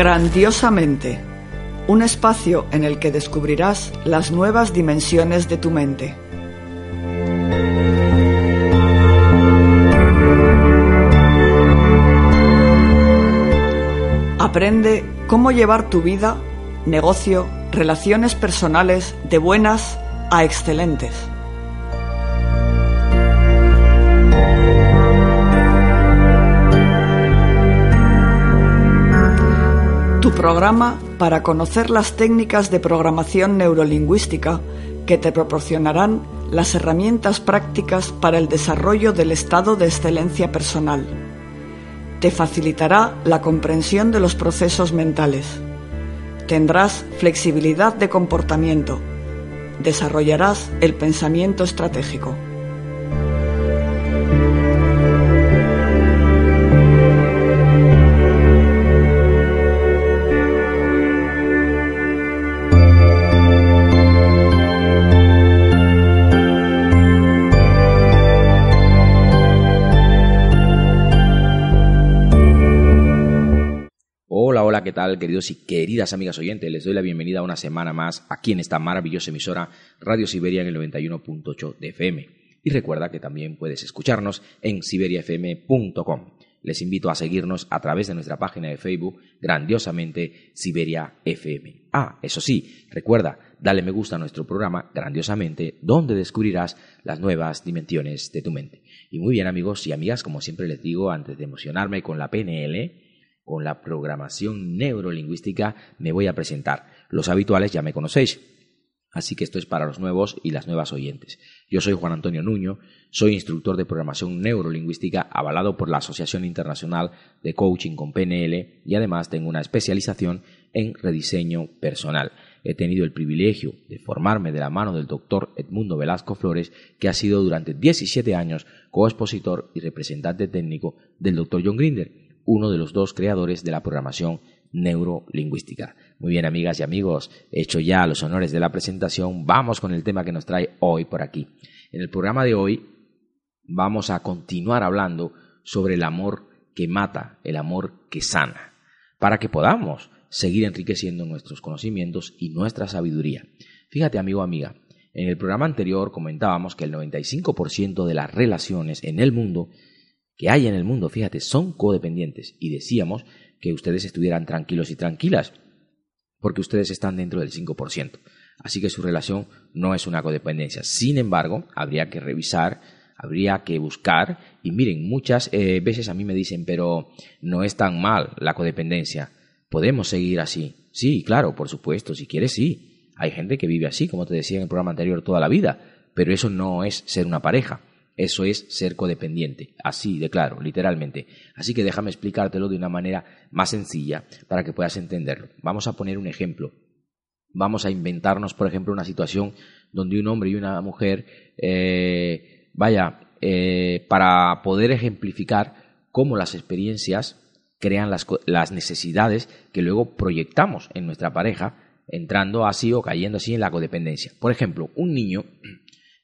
Grandiosamente, un espacio en el que descubrirás las nuevas dimensiones de tu mente. Aprende cómo llevar tu vida, negocio, relaciones personales de buenas a excelentes. Programa para conocer las técnicas de programación neurolingüística que te proporcionarán las herramientas prácticas para el desarrollo del estado de excelencia personal. Te facilitará la comprensión de los procesos mentales. Tendrás flexibilidad de comportamiento. Desarrollarás el pensamiento estratégico. ¿Qué tal, queridos y queridas amigas oyentes? Les doy la bienvenida una semana más aquí en esta maravillosa emisora Radio Siberia en el 91.8 de FM. Y recuerda que también puedes escucharnos en siberiafm.com. Les invito a seguirnos a través de nuestra página de Facebook, grandiosamente Siberia FM. Ah, eso sí, recuerda, dale me gusta a nuestro programa, grandiosamente, donde descubrirás las nuevas dimensiones de tu mente. Y muy bien, amigos y amigas, como siempre les digo, antes de emocionarme con la PNL, con la programación neurolingüística me voy a presentar. Los habituales ya me conocéis. Así que esto es para los nuevos y las nuevas oyentes. Yo soy Juan Antonio Nuño, soy instructor de programación neurolingüística avalado por la Asociación Internacional de Coaching con PNL y además tengo una especialización en rediseño personal. He tenido el privilegio de formarme de la mano del doctor Edmundo Velasco Flores, que ha sido durante 17 años coexpositor y representante técnico del doctor John Grinder, uno de los dos creadores de la programación neurolingüística. Muy bien, amigas y amigos, hecho ya los honores de la presentación, vamos con el tema que nos trae hoy por aquí. En el programa de hoy vamos a continuar hablando sobre el amor que mata, el amor que sana, para que podamos seguir enriqueciendo nuestros conocimientos y nuestra sabiduría. Fíjate, amigo amiga, en el programa anterior comentábamos que el 95% de las relaciones en el mundo que hay en el mundo, fíjate, son codependientes. Y decíamos que ustedes estuvieran tranquilos y tranquilas, porque ustedes están dentro del 5%. Así que su relación no es una codependencia. Sin embargo, habría que revisar, habría que buscar, y miren, muchas eh, veces a mí me dicen, pero no es tan mal la codependencia. Podemos seguir así. Sí, claro, por supuesto, si quieres, sí. Hay gente que vive así, como te decía en el programa anterior, toda la vida, pero eso no es ser una pareja. Eso es ser codependiente, así de claro, literalmente. Así que déjame explicártelo de una manera más sencilla para que puedas entenderlo. Vamos a poner un ejemplo. Vamos a inventarnos, por ejemplo, una situación donde un hombre y una mujer, eh, vaya, eh, para poder ejemplificar cómo las experiencias crean las, las necesidades que luego proyectamos en nuestra pareja, entrando así o cayendo así en la codependencia. Por ejemplo, un niño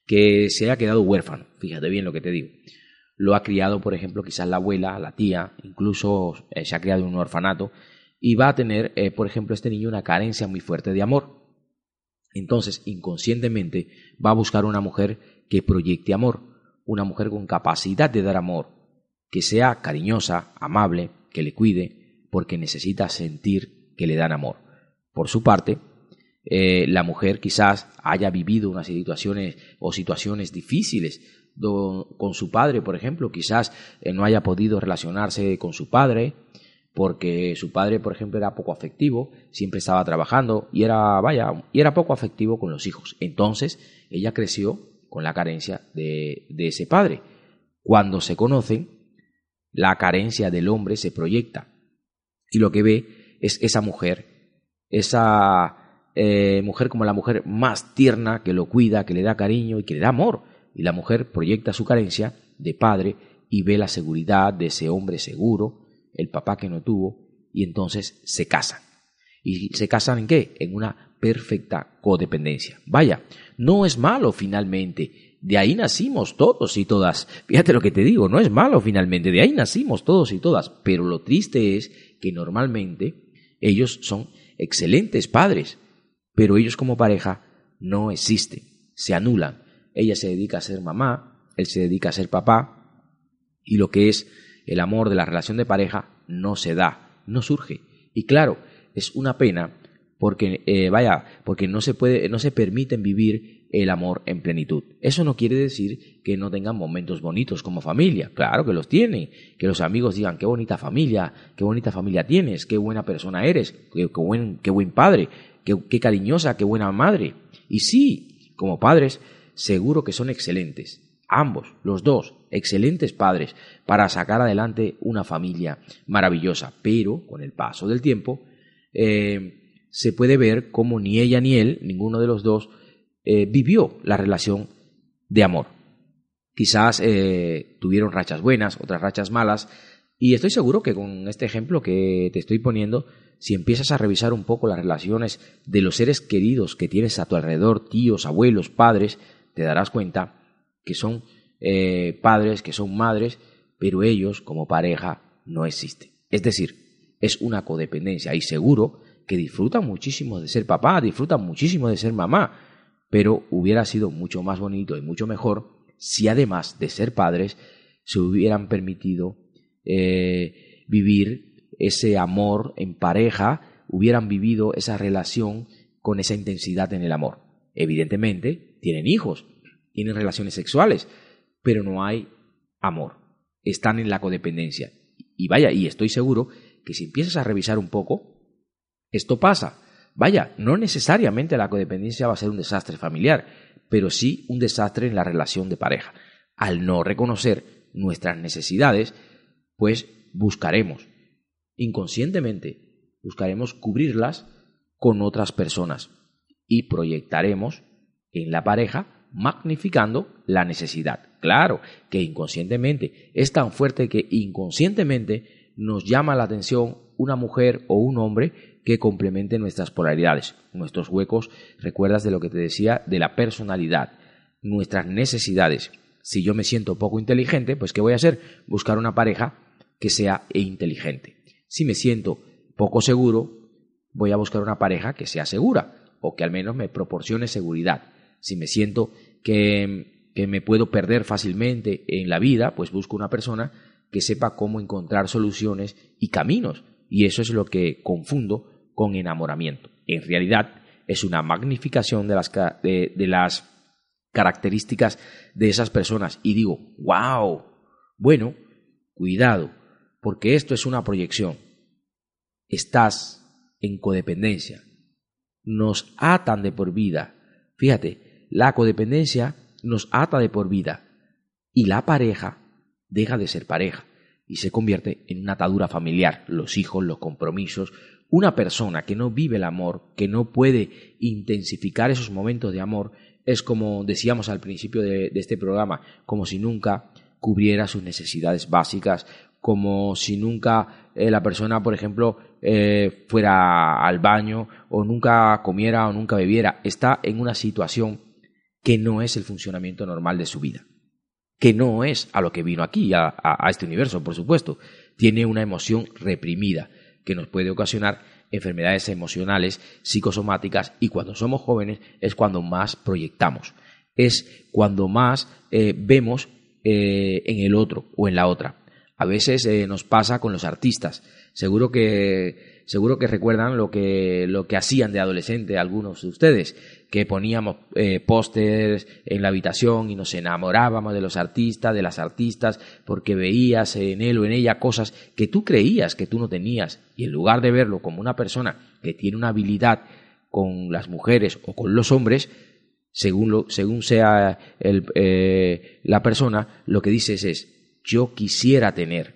que se haya quedado huérfano, fíjate bien lo que te digo. Lo ha criado, por ejemplo, quizás la abuela, la tía, incluso eh, se ha criado en un orfanato, y va a tener, eh, por ejemplo, este niño una carencia muy fuerte de amor. Entonces, inconscientemente, va a buscar una mujer que proyecte amor, una mujer con capacidad de dar amor, que sea cariñosa, amable, que le cuide, porque necesita sentir que le dan amor. Por su parte, eh, la mujer quizás haya vivido unas situaciones o situaciones difíciles con su padre, por ejemplo, quizás eh, no haya podido relacionarse con su padre porque su padre, por ejemplo, era poco afectivo, siempre estaba trabajando y era, vaya, y era poco afectivo con los hijos. Entonces, ella creció con la carencia de, de ese padre. Cuando se conocen, la carencia del hombre se proyecta y lo que ve es esa mujer, esa eh, mujer como la mujer más tierna que lo cuida, que le da cariño y que le da amor. Y la mujer proyecta su carencia de padre y ve la seguridad de ese hombre seguro, el papá que no tuvo, y entonces se casan. ¿Y se casan en qué? En una perfecta codependencia. Vaya, no es malo finalmente. De ahí nacimos todos y todas. Fíjate lo que te digo, no es malo finalmente. De ahí nacimos todos y todas. Pero lo triste es que normalmente ellos son excelentes padres. Pero ellos como pareja no existen. Se anulan. Ella se dedica a ser mamá, él se dedica a ser papá. Y lo que es el amor de la relación de pareja no se da, no surge. Y claro, es una pena porque eh, vaya, porque no se puede, no se permiten vivir el amor en plenitud. Eso no quiere decir que no tengan momentos bonitos como familia. Claro que los tienen. Que los amigos digan qué bonita familia, qué bonita familia tienes, qué buena persona eres, qué, buen, qué buen padre, qué, cariñosa, qué buena madre. Y sí, como padres, seguro que son excelentes ambos, los dos, excelentes padres para sacar adelante una familia maravillosa. Pero con el paso del tiempo eh, se puede ver cómo ni ella ni él, ninguno de los dos, eh, vivió la relación de amor. Quizás eh, tuvieron rachas buenas, otras rachas malas, y estoy seguro que con este ejemplo que te estoy poniendo, si empiezas a revisar un poco las relaciones de los seres queridos que tienes a tu alrededor, tíos, abuelos, padres, te darás cuenta que son eh, padres, que son madres, pero ellos como pareja no existen. Es decir, es una codependencia y seguro que disfrutan muchísimo de ser papá, disfrutan muchísimo de ser mamá, pero hubiera sido mucho más bonito y mucho mejor si además de ser padres se hubieran permitido eh, vivir ese amor en pareja, hubieran vivido esa relación con esa intensidad en el amor. Evidentemente, tienen hijos, tienen relaciones sexuales, pero no hay amor. Están en la codependencia. Y vaya, y estoy seguro que si empiezas a revisar un poco, esto pasa. Vaya, no necesariamente la codependencia va a ser un desastre familiar, pero sí un desastre en la relación de pareja. Al no reconocer nuestras necesidades, pues buscaremos, inconscientemente, buscaremos cubrirlas con otras personas y proyectaremos en la pareja magnificando la necesidad. Claro que inconscientemente es tan fuerte que inconscientemente nos llama la atención una mujer o un hombre que complemente nuestras polaridades, nuestros huecos, recuerdas de lo que te decía, de la personalidad, nuestras necesidades. Si yo me siento poco inteligente, pues ¿qué voy a hacer? Buscar una pareja que sea inteligente. Si me siento poco seguro, voy a buscar una pareja que sea segura o que al menos me proporcione seguridad. Si me siento que, que me puedo perder fácilmente en la vida, pues busco una persona que sepa cómo encontrar soluciones y caminos. Y eso es lo que confundo con enamoramiento. En realidad es una magnificación de las, de, de las características de esas personas. Y digo, wow, bueno, cuidado, porque esto es una proyección. Estás en codependencia. Nos atan de por vida. Fíjate, la codependencia nos ata de por vida y la pareja deja de ser pareja y se convierte en una atadura familiar, los hijos, los compromisos, una persona que no vive el amor, que no puede intensificar esos momentos de amor, es como decíamos al principio de, este programa, como si nunca cubriera sus necesidades básicas, como si nunca eh, la persona, por ejemplo, eh, fuera al baño o nunca comiera o nunca bebiera. Está en una situación que no es el funcionamiento normal de su vida, que no es a lo que vino aquí, a, este universo, por supuesto. Tiene una emoción reprimida que nos puede ocasionar enfermedades emocionales, psicosomáticas y cuando somos jóvenes es cuando más proyectamos, es cuando más eh, vemos en el otro o en la otra. A veces eh, nos pasa con los artistas. Seguro que seguro que recuerdan lo que, lo que hacían de adolescente algunos de ustedes, que poníamos eh, pósters en la habitación y nos enamorábamos de los artistas, de las artistas, porque veías en él o en ella cosas que tú creías que tú no tenías, y en lugar de verlo como una persona que tiene una habilidad con las mujeres o con los hombres, según, lo, según sea el, eh, la persona, lo que dices es, yo quisiera tener.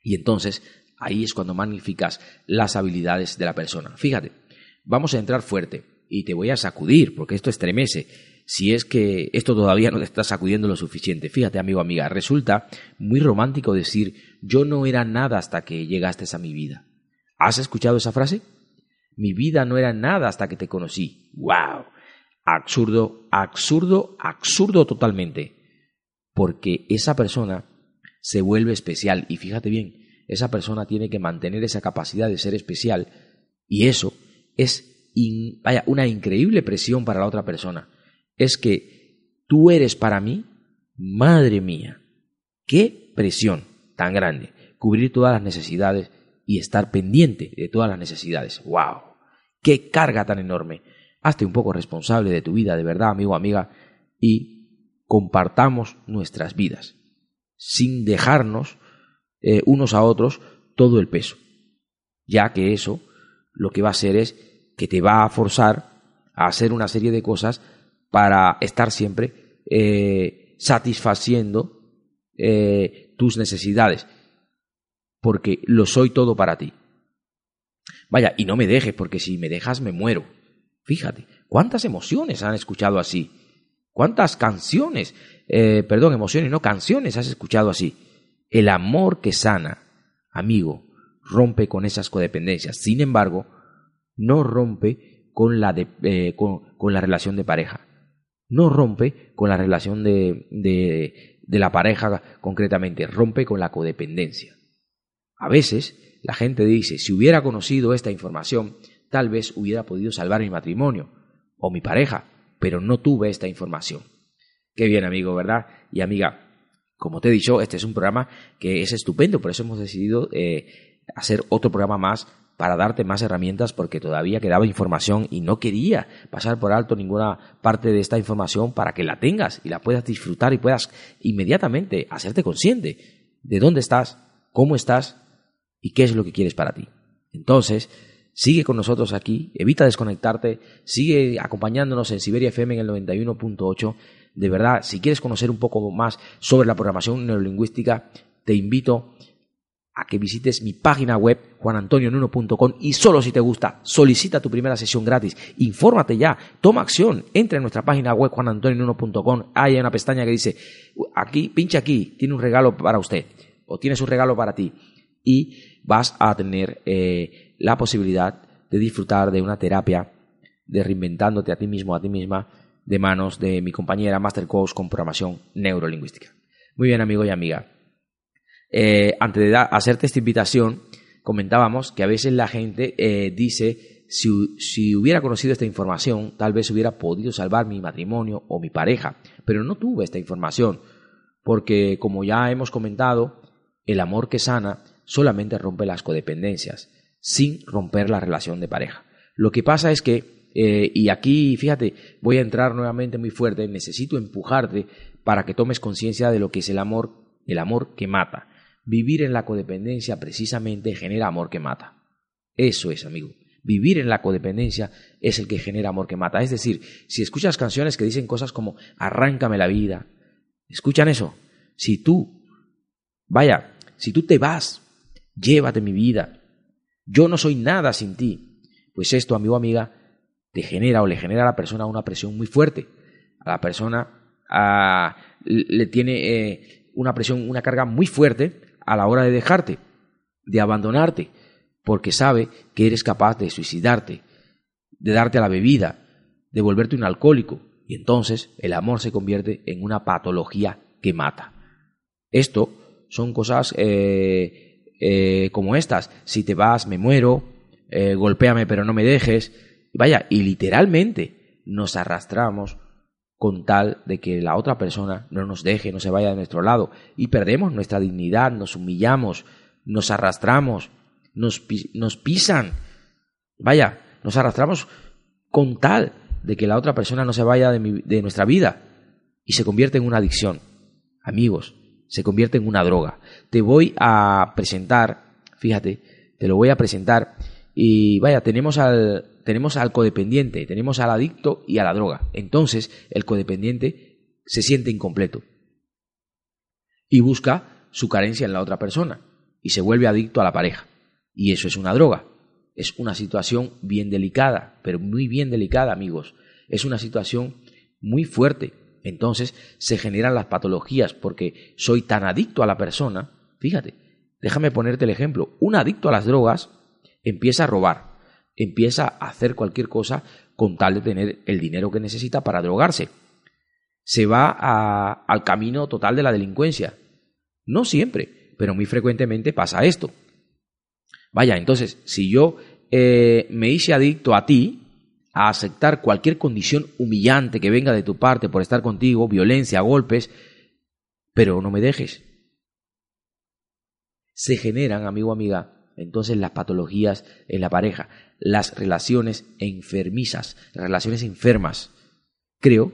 Y entonces ahí es cuando magnificas las habilidades de la persona. Fíjate, vamos a entrar fuerte y te voy a sacudir, porque esto estremece. Si es que esto todavía no te está sacudiendo lo suficiente. Fíjate, amigo, amiga, resulta muy romántico decir, yo no era nada hasta que llegaste a mi vida. ¿Has escuchado esa frase? Mi vida no era nada hasta que te conocí. ¡Wow! Absurdo, absurdo, absurdo totalmente. Porque esa persona se vuelve especial. Y fíjate bien, esa persona tiene que mantener esa capacidad de ser especial. Y eso es vaya, una increíble presión para la otra persona. Es que tú eres para mí, madre mía, qué presión tan grande. Cubrir todas las necesidades y estar pendiente de todas las necesidades. ¡Wow! ¡Qué carga tan enorme! Hazte un poco responsable de tu vida, de verdad, amigo, amiga, y compartamos nuestras vidas, sin dejarnos eh, unos a otros todo el peso, ya que eso lo que va a hacer es que te va a forzar a hacer una serie de cosas para estar siempre eh, satisfaciendo eh, tus necesidades, porque lo soy todo para ti. Vaya, y no me dejes, porque si me dejas me muero. Fíjate, ¿cuántas emociones han escuchado así? ¿Cuántas canciones, eh, perdón, emociones, no canciones has escuchado así? El amor que sana, amigo, rompe con esas codependencias. Sin embargo, no rompe con la, eh, con, la relación de pareja. No rompe con la relación de, de, de la pareja concretamente, rompe con la codependencia. A veces la gente dice, si hubiera conocido esta información, tal vez hubiera podido salvar mi matrimonio o mi pareja, pero no tuve esta información. Qué bien, amigo, ¿verdad? Y amiga, como te he dicho, este es un programa que es estupendo, por eso hemos decidido eh, hacer otro programa más para darte más herramientas porque todavía quedaba información y no quería pasar por alto ninguna parte de esta información para que la tengas y la puedas disfrutar y puedas inmediatamente hacerte consciente de dónde estás, cómo estás y qué es lo que quieres para ti. Entonces, sigue con nosotros aquí, evita desconectarte, sigue acompañándonos en Siberia FM en el 91.8. De verdad, si quieres conocer un poco más sobre la programación neurolingüística, te invito a que visites mi página web juanantonionuno.com y solo si te gusta, solicita tu primera sesión gratis. Infórmate ya, toma acción, entra en nuestra página web juanantonionuno.com, hay una pestaña que dice, aquí, pincha aquí, tiene un regalo para usted o tienes un regalo para ti y vas a tener eh, la posibilidad de disfrutar de una terapia de reinventándote a ti mismo, a ti misma, de manos de mi compañera Master Coach con programación neurolingüística. Muy bien, amigo y amiga. Eh, antes de hacerte esta invitación, comentábamos que a veces la gente eh, dice, si, si, hubiera conocido esta información, tal vez hubiera podido salvar mi matrimonio o mi pareja, pero no tuve esta información, porque como ya hemos comentado, el amor que sana solamente rompe las codependencias, sin romper la relación de pareja. Lo que pasa es que, eh, y aquí, fíjate, voy a entrar nuevamente muy fuerte, necesito empujarte para que tomes conciencia de lo que es el amor, el amor que mata. Vivir en la codependencia precisamente genera amor que mata. Eso es, amigo. Vivir en la codependencia es el que genera amor que mata. Es decir, si escuchas canciones que dicen cosas como arráncame la vida, ¿escuchan eso? Si tú, vaya, si tú te vas llévate mi vida, yo no soy nada sin ti. Pues esto, amigo amiga, te genera o le genera a la persona una presión muy fuerte. A la persona le tiene eh, una presión, una carga muy fuerte a la hora de dejarte, de abandonarte, porque sabe que eres capaz de suicidarte, de darte a la bebida, de volverte un alcohólico, y entonces el amor se convierte en una patología que mata. Esto son cosas eh, eh, como estas. Si te vas, me muero, eh, golpéame pero no me dejes. Vaya, y literalmente nos arrastramos con tal de que la otra persona no nos deje, no se vaya de nuestro lado y perdemos nuestra dignidad, nos humillamos, nos arrastramos nos, nos pisan. Vaya, nos arrastramos con tal de que la otra persona no se vaya de, de nuestra vida y se convierte en una adicción. Amigos, se convierte en una droga. Te voy a presentar, fíjate, te lo voy a presentar y vaya, tenemos al, tenemos al codependiente, tenemos al adicto y a la droga. Entonces, el codependiente se siente incompleto y busca su carencia en la otra persona y se vuelve adicto a la pareja. Y eso es una droga. Es una situación bien delicada, pero muy bien delicada, amigos. Es una situación muy fuerte. Entonces se generan las patologías porque soy tan adicto a la persona. Fíjate, déjame ponerte el ejemplo. Un adicto a las drogas empieza a robar, empieza a hacer cualquier cosa con tal de tener el dinero que necesita para drogarse. Se va al camino total de la delincuencia. No siempre, pero muy frecuentemente pasa esto. Vaya, entonces, si yo eh, me hice adicto a ti, a aceptar cualquier condición humillante que venga de tu parte por estar contigo, violencia, golpes, pero no me dejes. Se generan, amigo, amiga, entonces las patologías en la pareja, las relaciones enfermizas, relaciones enfermas. Creo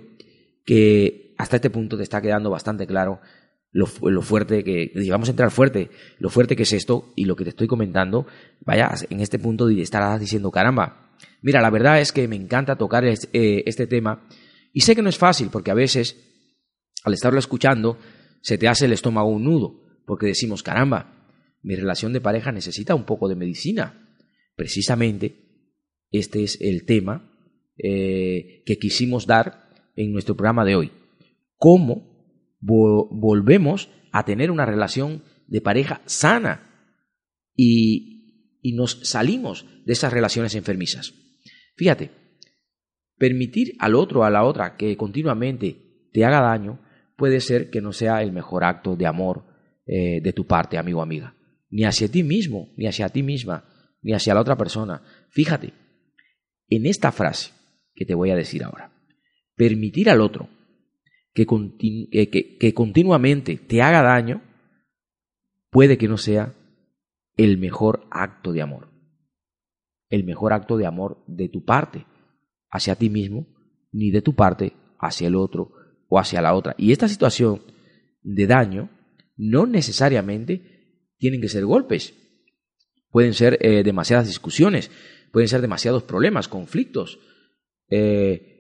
que hasta este punto te está quedando bastante claro lo, fuerte que, vamos a entrar fuerte, lo fuerte que es esto y lo que te estoy comentando, vaya, en este punto estarás diciendo, caramba, mira, la verdad es que me encanta tocar eh, este tema y sé que no es fácil porque a veces, al estarlo escuchando, se te hace el estómago un nudo, porque decimos, caramba, mi relación de pareja necesita un poco de medicina. Precisamente este es el tema eh, que quisimos dar en nuestro programa de hoy. ¿Cómo volvemos a tener una relación de pareja sana y, y nos salimos de esas relaciones enfermizas? Fíjate, permitir al otro a la otra que continuamente te haga daño puede ser que no sea el mejor acto de amor eh, de tu parte, amigo o amiga ni hacia ti mismo, ni hacia ti misma, ni hacia la otra persona. Fíjate, en esta frase que te voy a decir ahora, permitir al otro que, que, continuamente te haga daño puede que no sea el mejor acto de amor, el mejor acto de amor de tu parte hacia ti mismo, ni de tu parte hacia el otro o hacia la otra. Y esta situación de daño no necesariamente tienen que ser golpes. Pueden ser eh, demasiadas discusiones, pueden ser demasiados problemas, conflictos, eh,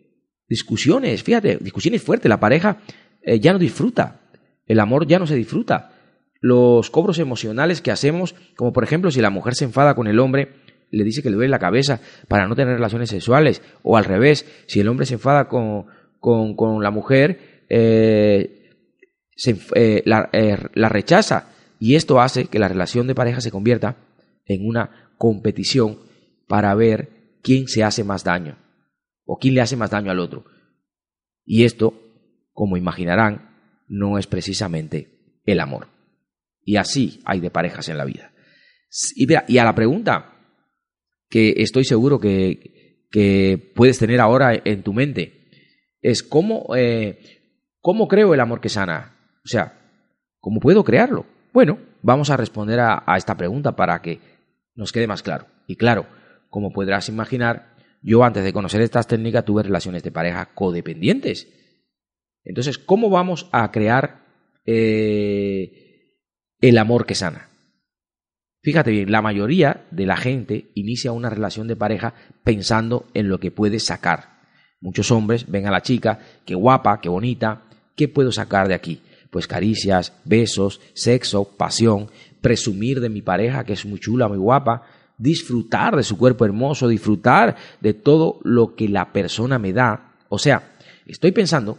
discusiones, fíjate, discusiones fuertes. La pareja eh, ya no disfruta, el amor ya no se disfruta. Los cobros emocionales que hacemos, como por ejemplo si la mujer se enfada con el hombre, le dice que le duele la cabeza para no tener relaciones sexuales, o al revés, si el hombre se enfada con, con, la mujer, se, la, la rechaza y esto hace que la relación de pareja se convierta en una competición para ver quién se hace más daño o quién le hace más daño al otro. Y esto, como imaginarán, no es precisamente el amor. Y así hay de parejas en la vida. Y, a la pregunta que estoy seguro que, que, puedes tener ahora en tu mente es ¿cómo, eh, ¿cómo creo el amor que sana? O sea, ¿cómo puedo crearlo? Bueno, vamos a responder a, esta pregunta para que nos quede más claro. Y claro, como podrás imaginar, yo antes de conocer estas técnicas tuve relaciones de pareja codependientes. Entonces, ¿cómo vamos a crear eh, el amor que sana? Fíjate bien, la mayoría de la gente inicia una relación de pareja pensando en lo que puede sacar. Muchos hombres ven a la chica, qué guapa, qué bonita, ¿qué puedo sacar de aquí? pues caricias, besos, sexo, pasión, presumir de mi pareja que es muy chula, muy guapa, disfrutar de su cuerpo hermoso, disfrutar de todo lo que la persona me da. O sea, estoy pensando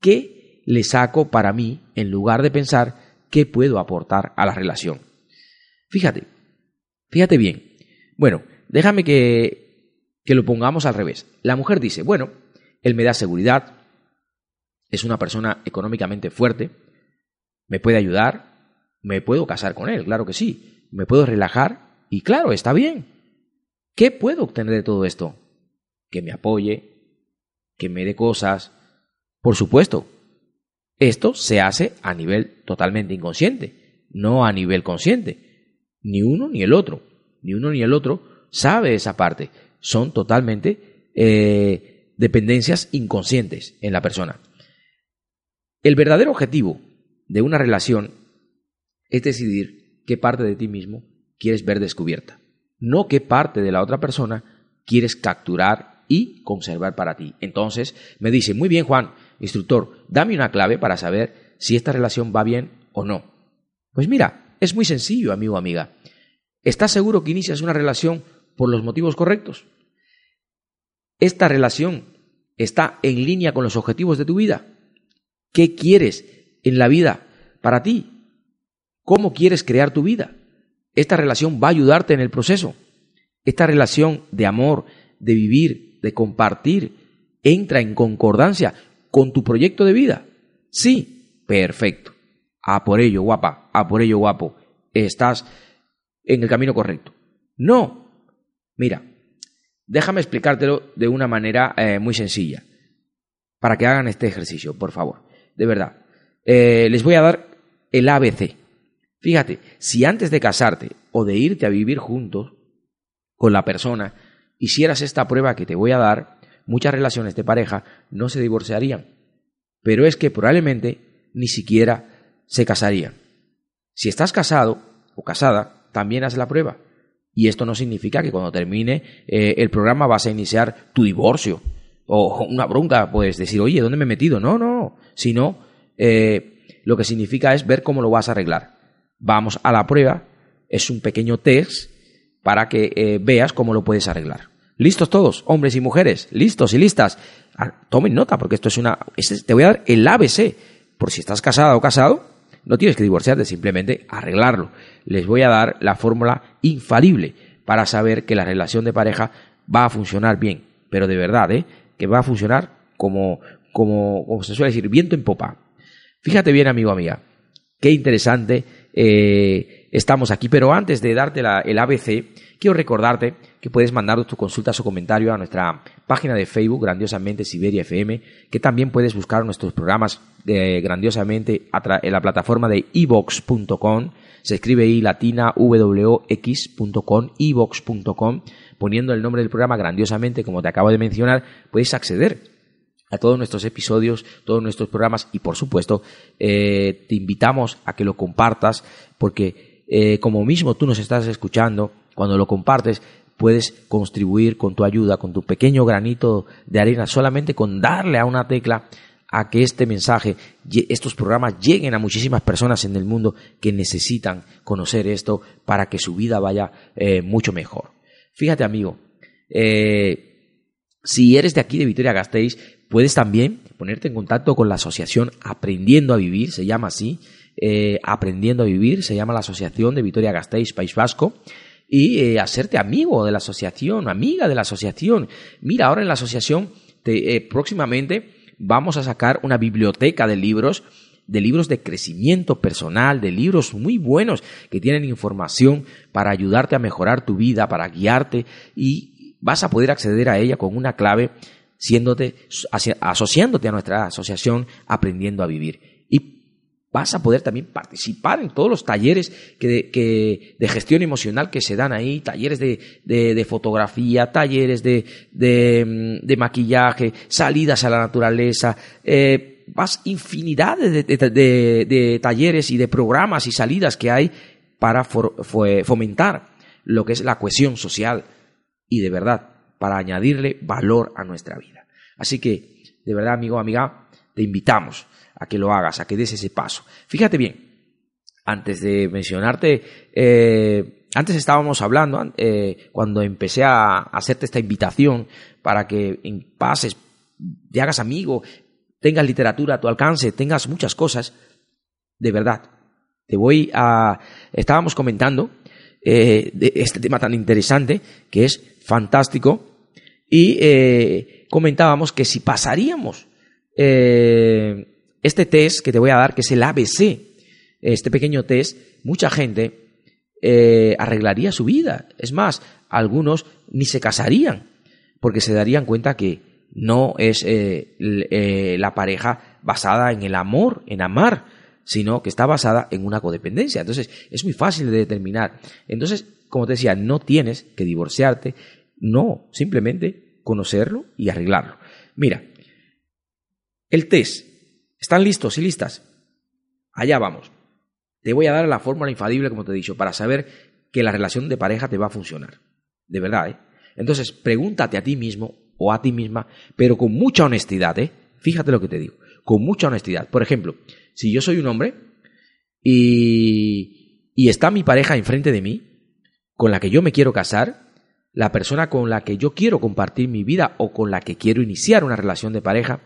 qué le saco para mí en lugar de pensar qué puedo aportar a la relación. Fíjate, fíjate bien. Bueno, déjame que, que lo pongamos al revés. La mujer dice, bueno, él me da seguridad, es una persona económicamente fuerte, me puede ayudar, me puedo casar con él, claro que sí, me puedo relajar y claro, está bien. ¿Qué puedo obtener de todo esto? Que me apoye, que me dé cosas. Por supuesto, esto se hace a nivel totalmente inconsciente, no a nivel consciente. Ni uno ni el otro. Ni uno ni el otro sabe esa parte. Son totalmente eh, dependencias inconscientes en la persona. El verdadero objetivo de una relación es decidir qué parte de ti mismo quieres ver descubierta, no qué parte de la otra persona quieres capturar y conservar para ti. Entonces me dice, muy bien Juan, instructor, dame una clave para saber si esta relación va bien o no. Pues mira, es muy sencillo, amigo o amiga. ¿Estás seguro que inicias una relación por los motivos correctos? ¿Esta relación está en línea con los objetivos de tu vida? ¿Qué quieres en la vida para ti? ¿Cómo quieres crear tu vida? Esta relación va a ayudarte en el proceso. Esta relación de amor, de vivir, de compartir, entra en concordancia con tu proyecto de vida. Sí, perfecto. A por ello, guapa, a por ello, guapo. Estás en el camino correcto. No. Mira, déjame explicártelo de una manera eh, muy sencilla. Para que hagan este ejercicio, por favor. De verdad. Eh, les voy a dar el ABC. Fíjate, si antes de casarte o de irte a vivir juntos con la persona, hicieras esta prueba que te voy a dar, muchas relaciones de pareja no se divorciarían. Pero es que probablemente ni siquiera se casarían. Si estás casado o casada, también haz la prueba. Y esto no significa que cuando termine eh, el programa vas a iniciar tu divorcio o una bronca, pues decir, oye, ¿dónde me he metido? No, no, sino eh, lo que significa es ver cómo lo vas a arreglar. Vamos a la prueba, es un pequeño test para que eh, veas cómo lo puedes arreglar. ¿Listos todos, hombres y mujeres? ¿Listos y listas? Ah, tomen nota, porque esto es una... te voy a dar el ABC, por si estás casada o casado, no tienes que divorciarte, simplemente arreglarlo. Les voy a dar la fórmula infalible para saber que la relación de pareja va a funcionar bien, pero de verdad, ¿eh? que va a funcionar como, como, como se suele decir, viento en popa. Fíjate bien, amigo, amiga, qué interesante eh, estamos aquí, pero antes de darte el ABC, quiero recordarte que puedes mandar tu consulta o comentario a nuestra página de Facebook, Grandiosamente Siberia FM, que también puedes buscar nuestros programas eh, grandiosamente en la plataforma de evox.com, se escribe i latina wx.com, evox.com, poniendo el nombre del programa grandiosamente, como te acabo de mencionar, puedes acceder a todos nuestros episodios, todos nuestros programas y por supuesto eh, te invitamos a que lo compartas porque eh, como mismo tú nos estás escuchando, cuando lo compartes puedes contribuir con tu ayuda, con tu pequeño granito de arena, solamente con darle a una tecla a que este mensaje, estos programas lleguen a muchísimas personas en el mundo que necesitan conocer esto para que su vida vaya eh, mucho mejor. Fíjate amigo, si eres de aquí de Vitoria Gasteiz, Puedes también ponerte en contacto con la asociación Aprendiendo a Vivir, se llama así, eh, Aprendiendo a Vivir, se llama la Asociación de Vitoria Gasteiz País Vasco, y eh, hacerte amigo de la asociación, amiga de la asociación. Mira, ahora en la asociación eh, próximamente vamos a sacar una biblioteca de libros de libros de crecimiento personal, de libros muy buenos que tienen información para ayudarte a mejorar tu vida, para guiarte y vas a poder acceder a ella con una clave siéndote, asociándote a nuestra asociación Aprendiendo a Vivir. Y vas a poder también participar en todos los talleres que de, gestión emocional que se dan ahí, talleres de, fotografía, talleres de, de, maquillaje, salidas a la naturaleza, eh, vas infinidad de, talleres y de programas y salidas que hay para fomentar lo que es la cohesión social. Y de verdad, para añadirle valor a nuestra vida. Así que, de verdad, amigo, amiga, te invitamos a que lo hagas, a que des ese paso. Fíjate bien, antes de mencionarte, eh, antes estábamos hablando, eh, cuando empecé a hacerte esta invitación para que pases, te hagas amigo, tengas literatura a tu alcance, tengas muchas cosas, de verdad, te voy a... Estábamos comentando eh, de este tema tan interesante que es fantástico y eh, comentábamos que si pasaríamos eh, este test que te voy a dar, que es el ABC, este pequeño test, mucha gente eh, arreglaría su vida. Es más, algunos ni se casarían, porque se darían cuenta que no es la pareja basada en el amor, en amar, sino que está basada en una codependencia. Entonces, es muy fácil de determinar. Entonces, como te decía, no tienes que divorciarte, no, simplemente conocerlo y arreglarlo. Mira, el test. ¿Están listos y listas? Allá vamos. Te voy a dar la fórmula infalible, como te he dicho, para saber que la relación de pareja te va a funcionar. De verdad, ¿eh? Entonces, pregúntate a ti mismo o a ti misma, pero con mucha honestidad, ¿eh? Fíjate lo que te digo, con mucha honestidad. Por ejemplo, si yo soy un hombre y, y está mi pareja enfrente de mí, con la que yo me quiero casar, la persona con la que yo quiero compartir mi vida o con la que quiero iniciar una relación de pareja,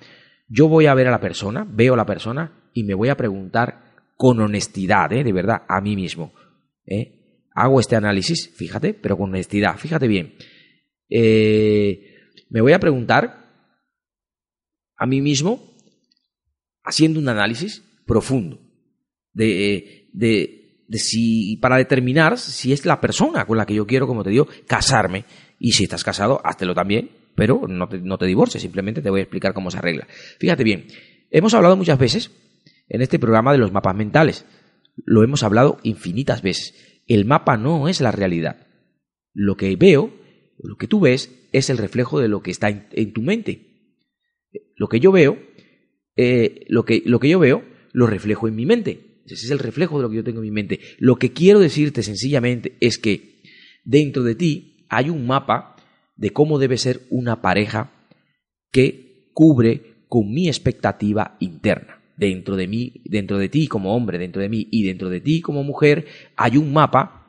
yo voy a ver a la persona, veo a la persona y me voy a preguntar con honestidad, ¿eh? de verdad, a mí mismo. ¿eh? Hago este análisis, fíjate, pero con honestidad, fíjate bien. Eh, me voy a preguntar a mí mismo, haciendo un análisis profundo de, de, de si, para determinar si es la persona con la que yo quiero, como te digo, casarme. Y si estás casado, háztelo también, pero no te, no te divorcies, simplemente te voy a explicar cómo se arregla. Fíjate bien, hemos hablado muchas veces en este programa de los mapas mentales. Lo hemos hablado infinitas veces. El mapa no es la realidad. Lo que veo, lo que tú ves, es el reflejo de lo que está en, tu mente. Lo que yo veo, eh, lo, que, lo que yo veo, lo reflejo en mi mente. Ese es el reflejo de lo que yo tengo en mi mente. Lo que quiero decirte sencillamente es que dentro de ti hay un mapa de cómo debe ser una pareja que cubre con mi expectativa interna. Dentro de mí, dentro de ti como hombre, dentro de mí y dentro de ti como mujer, hay un mapa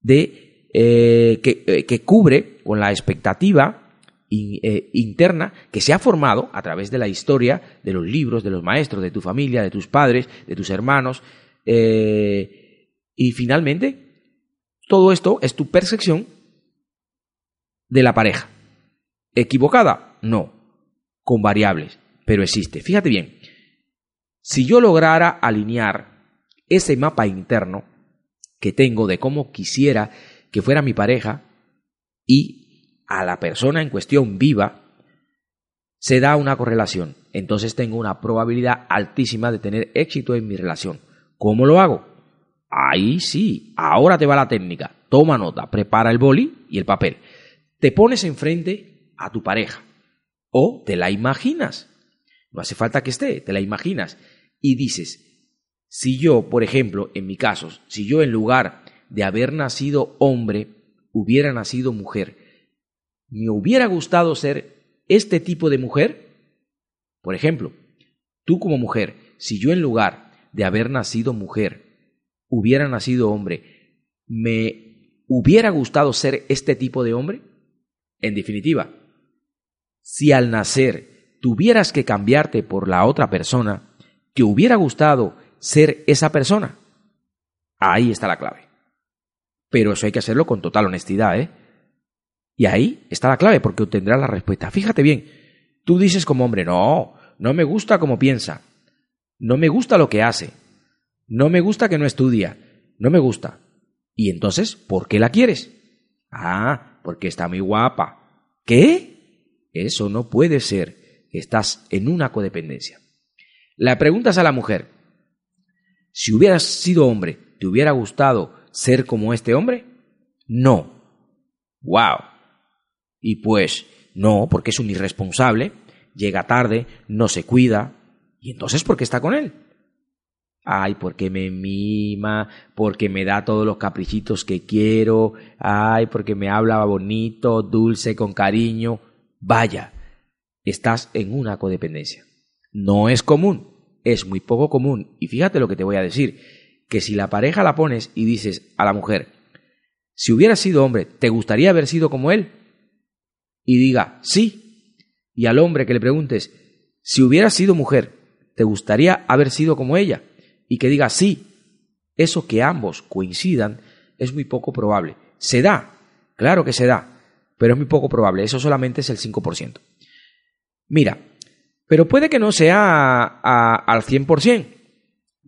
de, eh, que, eh, que, cubre con la expectativa eh, interna que se ha formado a través de la historia, de los libros, de los maestros, de tu familia, de tus padres, de tus hermanos. y finalmente, todo esto es tu percepción de la pareja. ¿Equivocada? No. Con variables, pero existe. Fíjate bien, si yo lograra alinear ese mapa interno que tengo de cómo quisiera que fuera mi pareja y a la persona en cuestión viva, se da una correlación. Entonces tengo una probabilidad altísima de tener éxito en mi relación. ¿Cómo lo hago? Ahí sí, ahora te va la técnica. Toma nota, prepara el boli y el papel te pones enfrente a tu pareja o te la imaginas. No hace falta que esté, te la imaginas y dices, si yo, por ejemplo, en mi caso, si yo en lugar de haber nacido hombre, hubiera nacido mujer, ¿me hubiera gustado ser este tipo de mujer? Por ejemplo, tú como mujer, si yo en lugar de haber nacido mujer, hubiera nacido hombre, ¿me hubiera gustado ser este tipo de hombre? En definitiva, si al nacer tuvieras que cambiarte por la otra persona, ¿te hubiera gustado ser esa persona? Ahí está la clave. Pero eso hay que hacerlo con total honestidad, ¿eh? Y ahí está la clave, porque obtendrás la respuesta. Fíjate bien, tú dices como hombre, no, no me gusta como piensa, no me gusta lo que hace, no me gusta que no estudia, no me gusta. Y entonces, ¿por qué la quieres? Ah, porque está muy guapa. ¿Qué? Eso no puede ser. Estás en una codependencia. La preguntas a la mujer, si hubieras sido hombre, ¿te hubiera gustado ser como este hombre? No. ¡Wow! Y pues, no, porque es un irresponsable, llega tarde, no se cuida, y entonces, ¿por qué está con él? ay, porque me mima, porque me da todos los caprichitos que quiero, ay, porque me habla bonito, dulce, con cariño. Vaya, estás en una codependencia. No es común, es muy poco común. Y fíjate lo que te voy a decir, que si la pareja la pones y dices a la mujer, si hubieras sido hombre, ¿te gustaría haber sido como él? Y diga, sí. Y al hombre que le preguntes, si hubieras sido mujer, ¿te gustaría haber sido como ella? y que diga sí, eso que ambos coincidan es muy poco probable. Se da, claro que se da, pero es muy poco probable, eso solamente es el 5%. Mira, pero puede que no sea al 100%,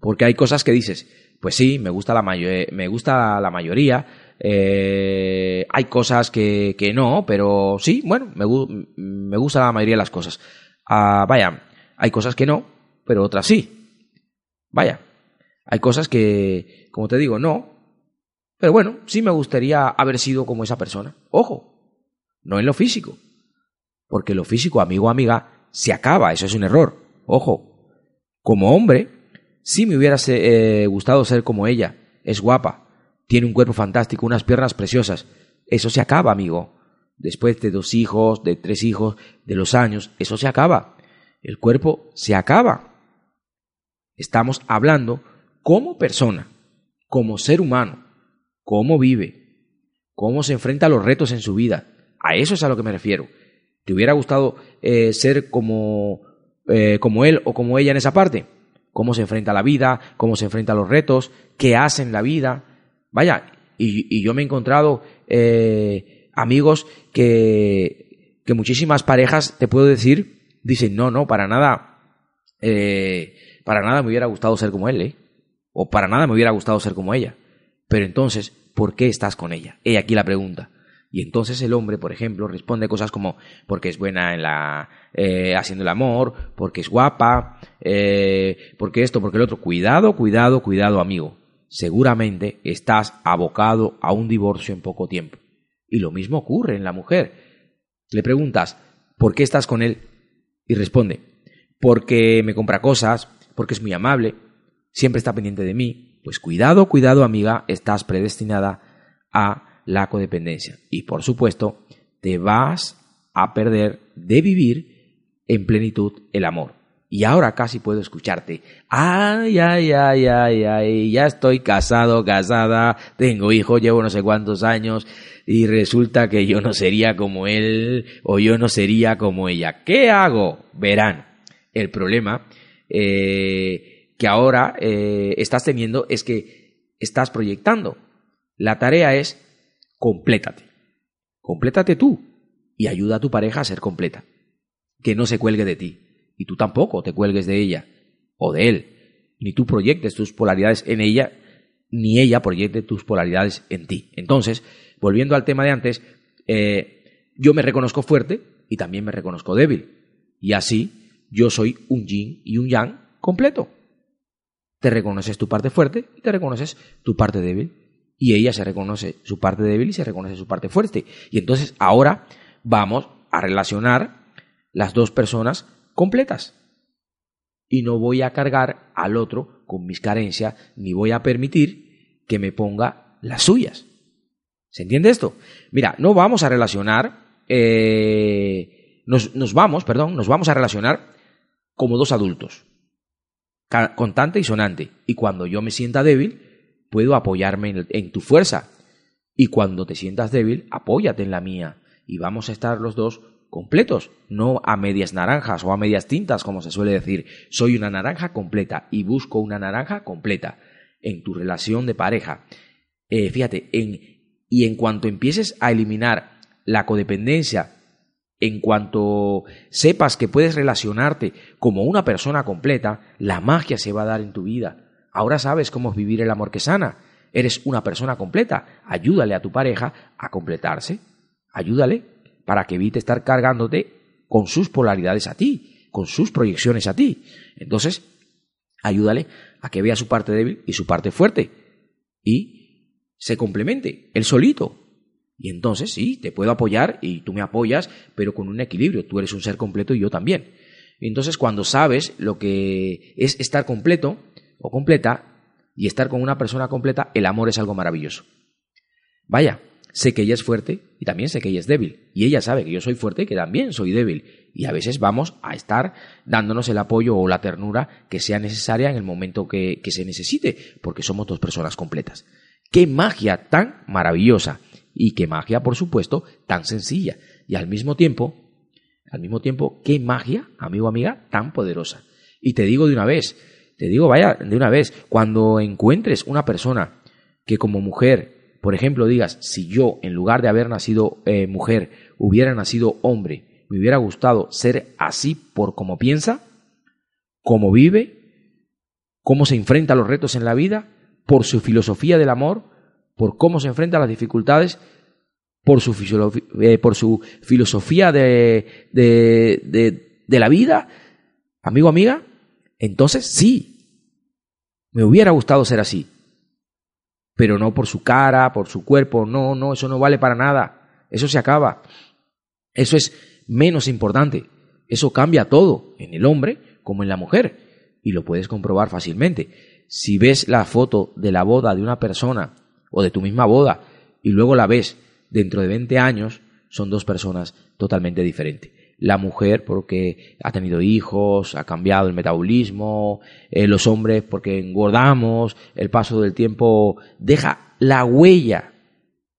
porque hay cosas que dices, pues sí, me gusta la, me gusta la mayoría, eh, hay cosas que, que, no, pero sí, bueno, me, me, gusta la mayoría de las cosas. Ah, vaya, hay cosas que no, pero otras sí. Vaya, Hay cosas que, como te digo, no. Pero bueno, sí me gustaría haber sido como esa persona. Ojo, no en lo físico. Porque lo físico, amigo o amiga, se acaba. Eso es un error. Ojo, como hombre, sí me hubiera eh, gustado ser como ella. Es guapa, tiene un cuerpo fantástico, unas piernas preciosas. Eso se acaba, amigo. Después de dos hijos, de tres hijos, de los años, eso se acaba. El cuerpo se acaba. Estamos hablando como persona, como ser humano, cómo vive, cómo se enfrenta a los retos en su vida. A eso es a lo que me refiero. ¿Te hubiera gustado eh, ser como, eh, como él o como ella en esa parte? ¿Cómo se enfrenta a la vida? ¿Cómo se enfrenta a los retos? ¿Qué hace en la vida? Vaya, y, yo me he encontrado eh, amigos que, que muchísimas parejas, te puedo decir, dicen, no, no, para nada, para nada me hubiera gustado ser como él, ¿eh? o para nada me hubiera gustado ser como ella. Pero entonces, ¿por qué estás con ella? He aquí la pregunta. Y entonces el hombre, por ejemplo, responde cosas como porque es buena en la eh, haciendo el amor, porque es guapa, eh, porque esto, porque el otro. Cuidado, cuidado, cuidado, amigo. Seguramente estás abocado a un divorcio en poco tiempo. Y lo mismo ocurre en la mujer. Le preguntas, ¿por qué estás con él? Y responde, porque me compra cosas, porque es muy amable, siempre está pendiente de mí, pues cuidado, cuidado amiga, estás predestinada a la codependencia. Y por supuesto, te vas a perder de vivir en plenitud el amor. Y ahora casi puedo escucharte. Ay, ay, ay, ay, ay, ya estoy casado, casada, tengo hijo, llevo no sé cuántos años y resulta que yo no sería como él o yo no sería como ella. ¿Qué hago? Verán, el problema eh, que ahora eh, estás teniendo es que estás proyectando. La tarea es complétate. Complétate tú y ayuda a tu pareja a ser completa. Que no se cuelgue de ti. Y tú tampoco te cuelgues de ella o de él. Ni tú proyectes tus polaridades en ella, ni ella proyecte tus polaridades en ti. Entonces, volviendo al tema de antes, eh, yo me reconozco fuerte y también me reconozco débil. Y así yo soy un yin y un yang completo te reconoces tu parte fuerte y te reconoces tu parte débil. Y ella se reconoce su parte débil y se reconoce su parte fuerte. Y entonces ahora vamos a relacionar las dos personas completas. Y no voy a cargar al otro con mis carencias, ni voy a permitir que me ponga las suyas. ¿Se entiende esto? Mira, no vamos a relacionar, eh, nos, nos vamos, perdón, nos vamos a relacionar como dos adultos contante y sonante. Y cuando yo me sienta débil, puedo apoyarme en, tu fuerza. Y cuando te sientas débil, apóyate en la mía. Y vamos a estar los dos completos, no a medias naranjas o a medias tintas, como se suele decir. Soy una naranja completa y busco una naranja completa en tu relación de pareja. Eh, fíjate, en, y en cuanto empieces a eliminar la codependencia en cuanto sepas que puedes relacionarte como una persona completa, la magia se va a dar en tu vida. Ahora sabes cómo vivir el amor que sana. Eres una persona completa. Ayúdale a tu pareja a completarse. Ayúdale para que evite estar cargándote con sus polaridades a ti, con sus proyecciones a ti. Entonces, ayúdale a que vea su parte débil y su parte fuerte. Y se complemente, él solito, y entonces sí, te puedo apoyar y tú me apoyas, pero con un equilibrio. Tú eres un ser completo y yo también. Entonces cuando sabes lo que es estar completo o completa y estar con una persona completa, el amor es algo maravilloso. Vaya, sé que ella es fuerte y también sé que ella es débil. Y ella sabe que yo soy fuerte y que también soy débil. Y a veces vamos a estar dándonos el apoyo o la ternura que sea necesaria en el momento que, que se necesite, porque somos dos personas completas. ¡Qué magia tan maravillosa! y qué magia, por supuesto, tan sencilla. Y al mismo tiempo, al mismo tiempo, qué magia, amigo amiga, tan poderosa. Y te digo de una vez, te digo, vaya, de una vez, cuando encuentres una persona que como mujer, por ejemplo, digas, si yo, en lugar de haber nacido eh, mujer, hubiera nacido hombre, me hubiera gustado ser así por como piensa, cómo vive, cómo se enfrenta a los retos en la vida, por su filosofía del amor, por cómo se enfrenta a las dificultades, por su, eh, filosofía de, de, la vida, amigo, amiga, entonces sí, Me hubiera gustado ser así, pero no por su cara, por su cuerpo, no, no, eso no vale para nada, eso se acaba, eso es menos importante, eso cambia todo, en el hombre como en la mujer, y lo puedes comprobar fácilmente. Si ves la foto de la boda de una persona o de tu misma boda y luego la ves dentro de 20 años, son dos personas totalmente diferentes. La mujer porque ha tenido hijos, ha cambiado el metabolismo, eh, los hombres porque engordamos, el paso del tiempo deja la huella,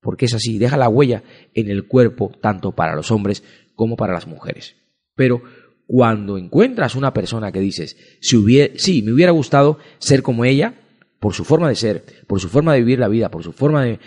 porque es así, deja la huella en el cuerpo tanto para los hombres como para las mujeres. Pero cuando encuentras una persona que dices, si hubiera, sí, me hubiera gustado ser como ella, por su forma de ser, por su forma de vivir la vida, por su forma de,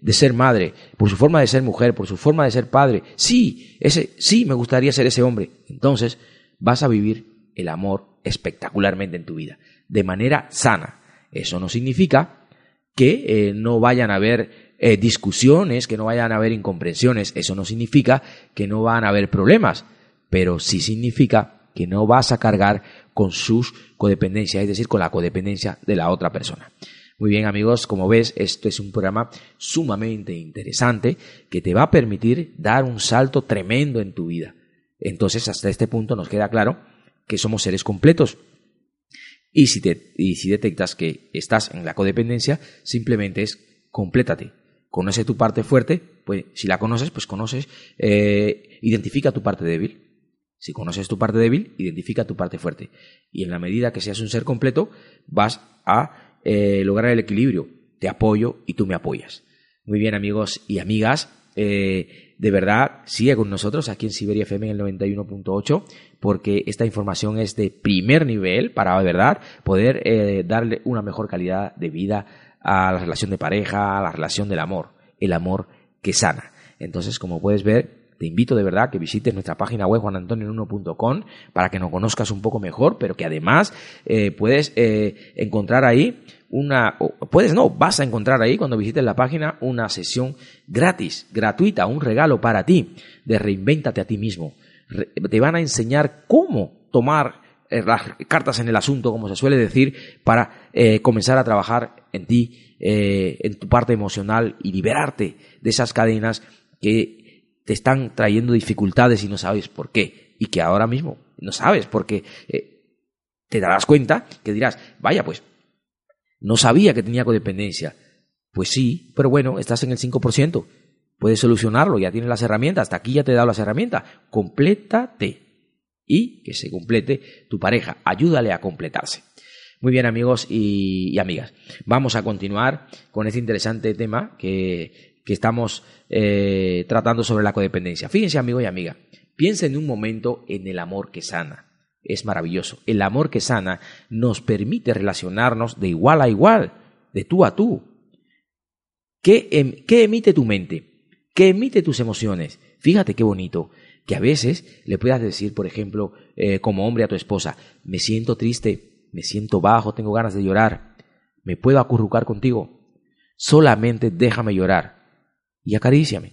de, ser madre, por su forma de ser mujer, por su forma de ser padre. Sí, ese, sí me gustaría ser ese hombre. Entonces vas a vivir el amor espectacularmente en tu vida, de manera sana. Eso no significa que eh, no vayan a haber eh, discusiones, que no vayan a haber incomprensiones. Eso no significa que no van a haber problemas, pero sí significa que no vas a cargar con sus codependencias, es decir, con la codependencia de la otra persona. Muy bien amigos, como ves, este es un programa sumamente interesante que te va a permitir dar un salto tremendo en tu vida. Entonces, hasta este punto nos queda claro que somos seres completos. Y si, te, y si detectas que estás en la codependencia, simplemente es complétate. Conoce tu parte fuerte, pues si la conoces, pues conoces, eh, identifica tu parte débil si conoces tu parte débil, identifica tu parte fuerte. Y en la medida que seas un ser completo, vas a eh, lograr el equilibrio. Te apoyo y tú me apoyas. Muy bien, amigos y amigas. Eh, de verdad, sigue con nosotros aquí en Siberia FM en el 91.8, porque esta información es de primer nivel para, de verdad, poder eh, darle una mejor calidad de vida a la relación de pareja, a la relación del amor, el amor que sana. Entonces, como puedes ver, te invito de verdad a que visites nuestra página web juanantonio1.com para que nos conozcas un poco mejor, pero que además eh, puedes eh, encontrar ahí una, puedes no, vas a encontrar ahí cuando visites la página una sesión gratis, gratuita, un regalo para ti de reinvéntate a ti mismo. te van a enseñar cómo tomar eh, las cartas en el asunto, como se suele decir, para comenzar a trabajar en ti, en tu parte emocional y liberarte de esas cadenas que te están trayendo dificultades y no sabes por qué. Y que ahora mismo no sabes porque eh, te darás cuenta que dirás, vaya, pues no sabía que tenía codependencia. Pues sí, pero bueno, estás en el 5%. Puedes solucionarlo, ya tienes las herramientas, hasta aquí ya te he dado las herramientas. Complétate. Y que se complete tu pareja. Ayúdale a completarse. Muy bien amigos y, amigas, vamos a continuar con este interesante tema que que estamos eh, tratando sobre la codependencia. Fíjense, amigo y amiga, piensen un momento en el amor que sana. Es maravilloso. El amor que sana nos permite relacionarnos de igual a igual, de tú a tú. ¿Qué, em, emite tu mente? ¿Qué emite tus emociones? Fíjate qué bonito que a veces le puedas decir, por ejemplo, eh, como hombre a tu esposa, me siento triste, me siento bajo, tengo ganas de llorar, ¿me puedo acurrucar contigo? Solamente déjame llorar y acaríciame.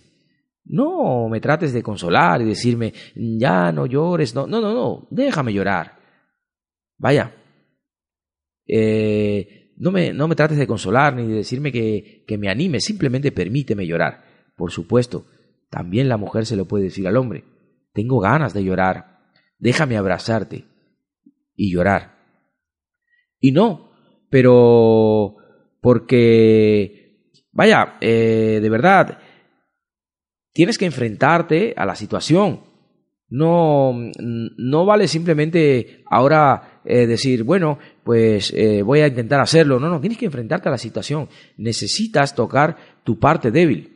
No me trates de consolar y decirme, ya no llores, no, no, no, no, déjame llorar. Vaya, eh, no, me, no me trates de consolar ni de decirme que, que me anime, simplemente permíteme llorar. Por supuesto, también la mujer se lo puede decir al hombre, tengo ganas de llorar, déjame abrazarte y llorar. Y no, pero porque Vaya, eh, de verdad, tienes que enfrentarte a la situación. No, no vale simplemente ahora eh, decir, bueno, pues eh, voy a intentar hacerlo. No, no, tienes que enfrentarte a la situación. Necesitas tocar tu parte débil.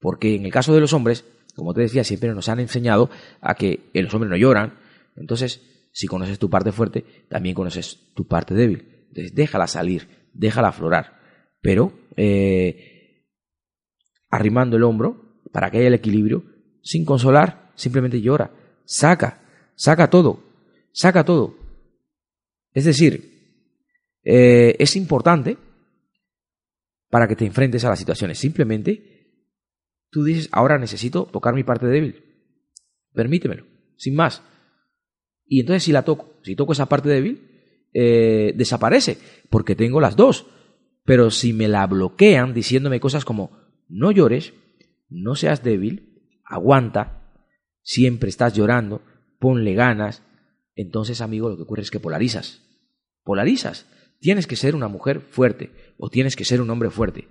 Porque en el caso de los hombres, como te decía, siempre nos han enseñado a que los hombres no lloran. Entonces, si conoces tu parte fuerte, también conoces tu parte débil. Entonces, déjala salir, déjala aflorar pero eh, arrimando el hombro para que haya el equilibrio, sin consolar, simplemente llora, saca, saca todo, saca todo. Es decir, eh, es importante para que te enfrentes a las situaciones. Simplemente tú dices, ahora necesito tocar mi parte débil. Permítemelo, sin más. Y entonces si la toco, si toco esa parte débil, eh, desaparece, porque tengo las dos. Pero si me la bloquean diciéndome cosas como no llores, no seas débil, aguanta, siempre estás llorando, ponle ganas, entonces amigo lo que ocurre es que polarizas. Polarizas. Tienes que ser una mujer fuerte o tienes que ser un hombre fuerte.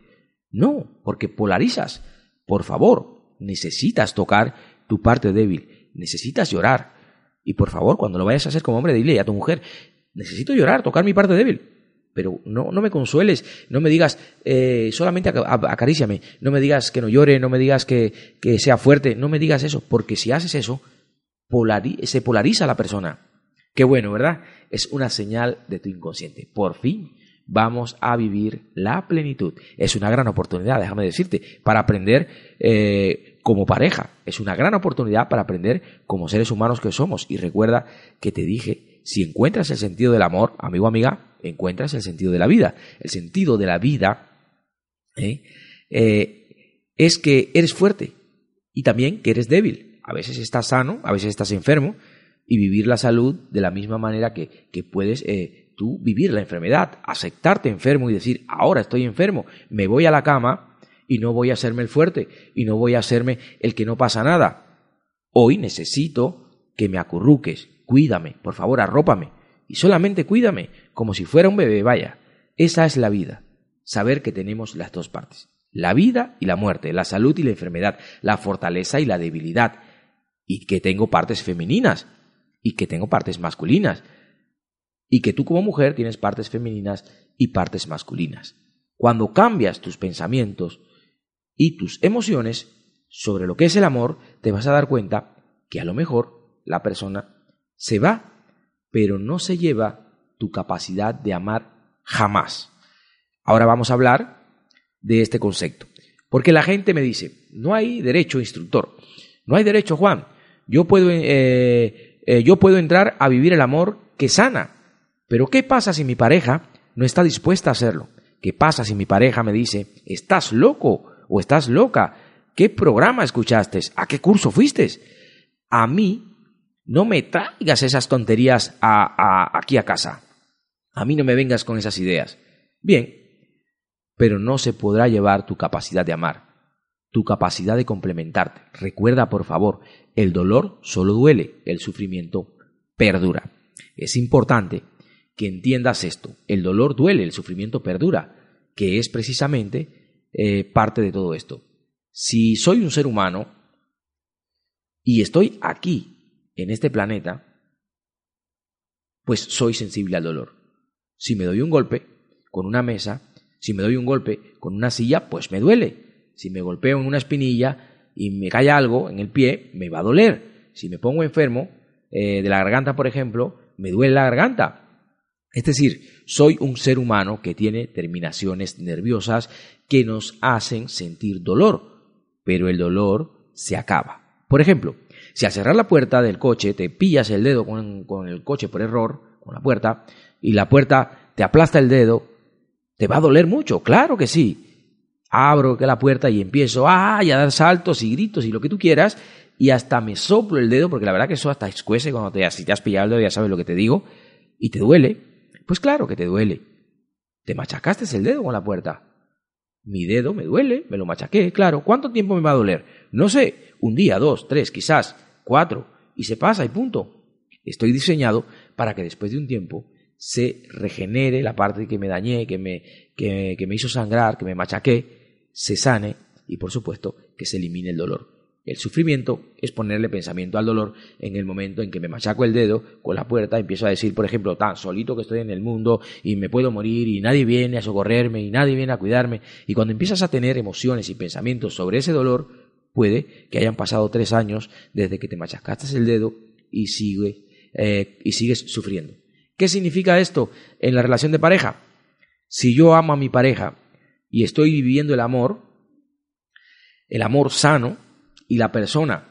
No, porque polarizas. Por favor, necesitas tocar tu parte débil, necesitas llorar. Y por favor, cuando lo vayas a hacer como hombre, dile a tu mujer, necesito llorar, tocar mi parte débil. Pero no, no me consueles, no me digas eh, solamente acaríciame, no me digas que no llore, no me digas que, que sea fuerte, no me digas eso, porque si haces eso, se polariza la persona. Qué bueno, ¿verdad? Es una señal de tu inconsciente. Por fin vamos a vivir la plenitud. Es una gran oportunidad, déjame decirte, para aprender eh, como pareja. Es una gran oportunidad para aprender como seres humanos que somos. Y recuerda que te dije, si encuentras el sentido del amor, amigo amiga, encuentras el sentido de la vida. El sentido de la vida ¿eh? Eh, es que eres fuerte y también que eres débil. A veces estás sano, a veces estás enfermo, y vivir la salud de la misma manera que, que puedes eh, tú vivir la enfermedad, aceptarte enfermo y decir, ahora estoy enfermo, me voy a la cama y no voy a hacerme el fuerte y no voy a hacerme el que no pasa nada. Hoy necesito que me acurruques, cuídame, por favor, arrópame y solamente cuídame como si fuera un bebé, vaya. Esa es la vida, saber que tenemos las dos partes, la vida y la muerte, la salud y la enfermedad, la fortaleza y la debilidad, y que tengo partes femeninas, y que tengo partes masculinas. Y que tú como mujer tienes partes femeninas y partes masculinas. Cuando cambias tus pensamientos y tus emociones sobre lo que es el amor, te vas a dar cuenta que a lo mejor la persona se va, pero no se lleva tu capacidad de amar jamás. Ahora vamos a hablar de este concepto. Porque la gente me dice, no hay derecho instructor, no hay derecho Juan, yo puedo eh, eh, yo puedo entrar a vivir el amor que sana. Pero ¿qué pasa si mi pareja no está dispuesta a hacerlo? ¿Qué pasa si mi pareja me dice, estás loco o estás loca? ¿Qué programa escuchaste? ¿A qué curso fuiste? A mí no me traigas esas tonterías aquí a casa. A mí no me vengas con esas ideas. Bien, pero no se podrá llevar tu capacidad de amar tu capacidad de complementarte. Recuerda, por favor, el dolor solo duele, el sufrimiento perdura. Es importante que entiendas esto. El dolor duele, el sufrimiento perdura, que es precisamente eh, parte de todo esto. Si soy un ser humano y estoy aquí, en este planeta, pues soy sensible al dolor. Si me doy un golpe con una mesa, si me doy un golpe con una silla, pues me duele si me golpeo en una espinilla y me cae algo en el pie, me va a doler. Si me pongo enfermo eh, de la garganta, por ejemplo, me duele la garganta. Es decir, soy un ser humano que tiene terminaciones nerviosas que nos hacen sentir dolor, pero el dolor se acaba. Por ejemplo, si al cerrar la puerta del coche te pillas el dedo con, el coche por error, con la puerta, y la puerta te aplasta el dedo, te va a doler mucho, claro que sí abro la puerta y empiezo a dar saltos y gritos y lo que tú quieras y hasta me soplo el dedo porque la verdad que eso hasta escuece cuando te, si te has pillado el dedo ya sabes lo que te digo y te duele, pues claro que te duele. Te machacaste el dedo con la puerta. Mi dedo me duele, me lo machaqué, claro. ¿Cuánto tiempo me va a doler? No sé, un día, dos, tres, quizás, cuatro, y se pasa y punto. Estoy diseñado para que después de un tiempo se regenere la parte que me dañé, que me, que me hizo sangrar, que me machaqué, se sane y por supuesto que se elimine el dolor. El sufrimiento es ponerle pensamiento al dolor en el momento en que me machaco el dedo con la puerta, empiezo a decir, por ejemplo, tan solito que estoy en el mundo y me puedo morir y nadie viene a socorrerme y nadie viene a cuidarme. Y cuando empiezas a tener emociones y pensamientos sobre ese dolor, puede que hayan pasado tres años desde que te machacaste el dedo y, sigue, eh, y sigues sufriendo. ¿Qué significa esto en la relación de pareja? Si yo amo a mi pareja y estoy viviendo el amor, el amor sano, y la persona,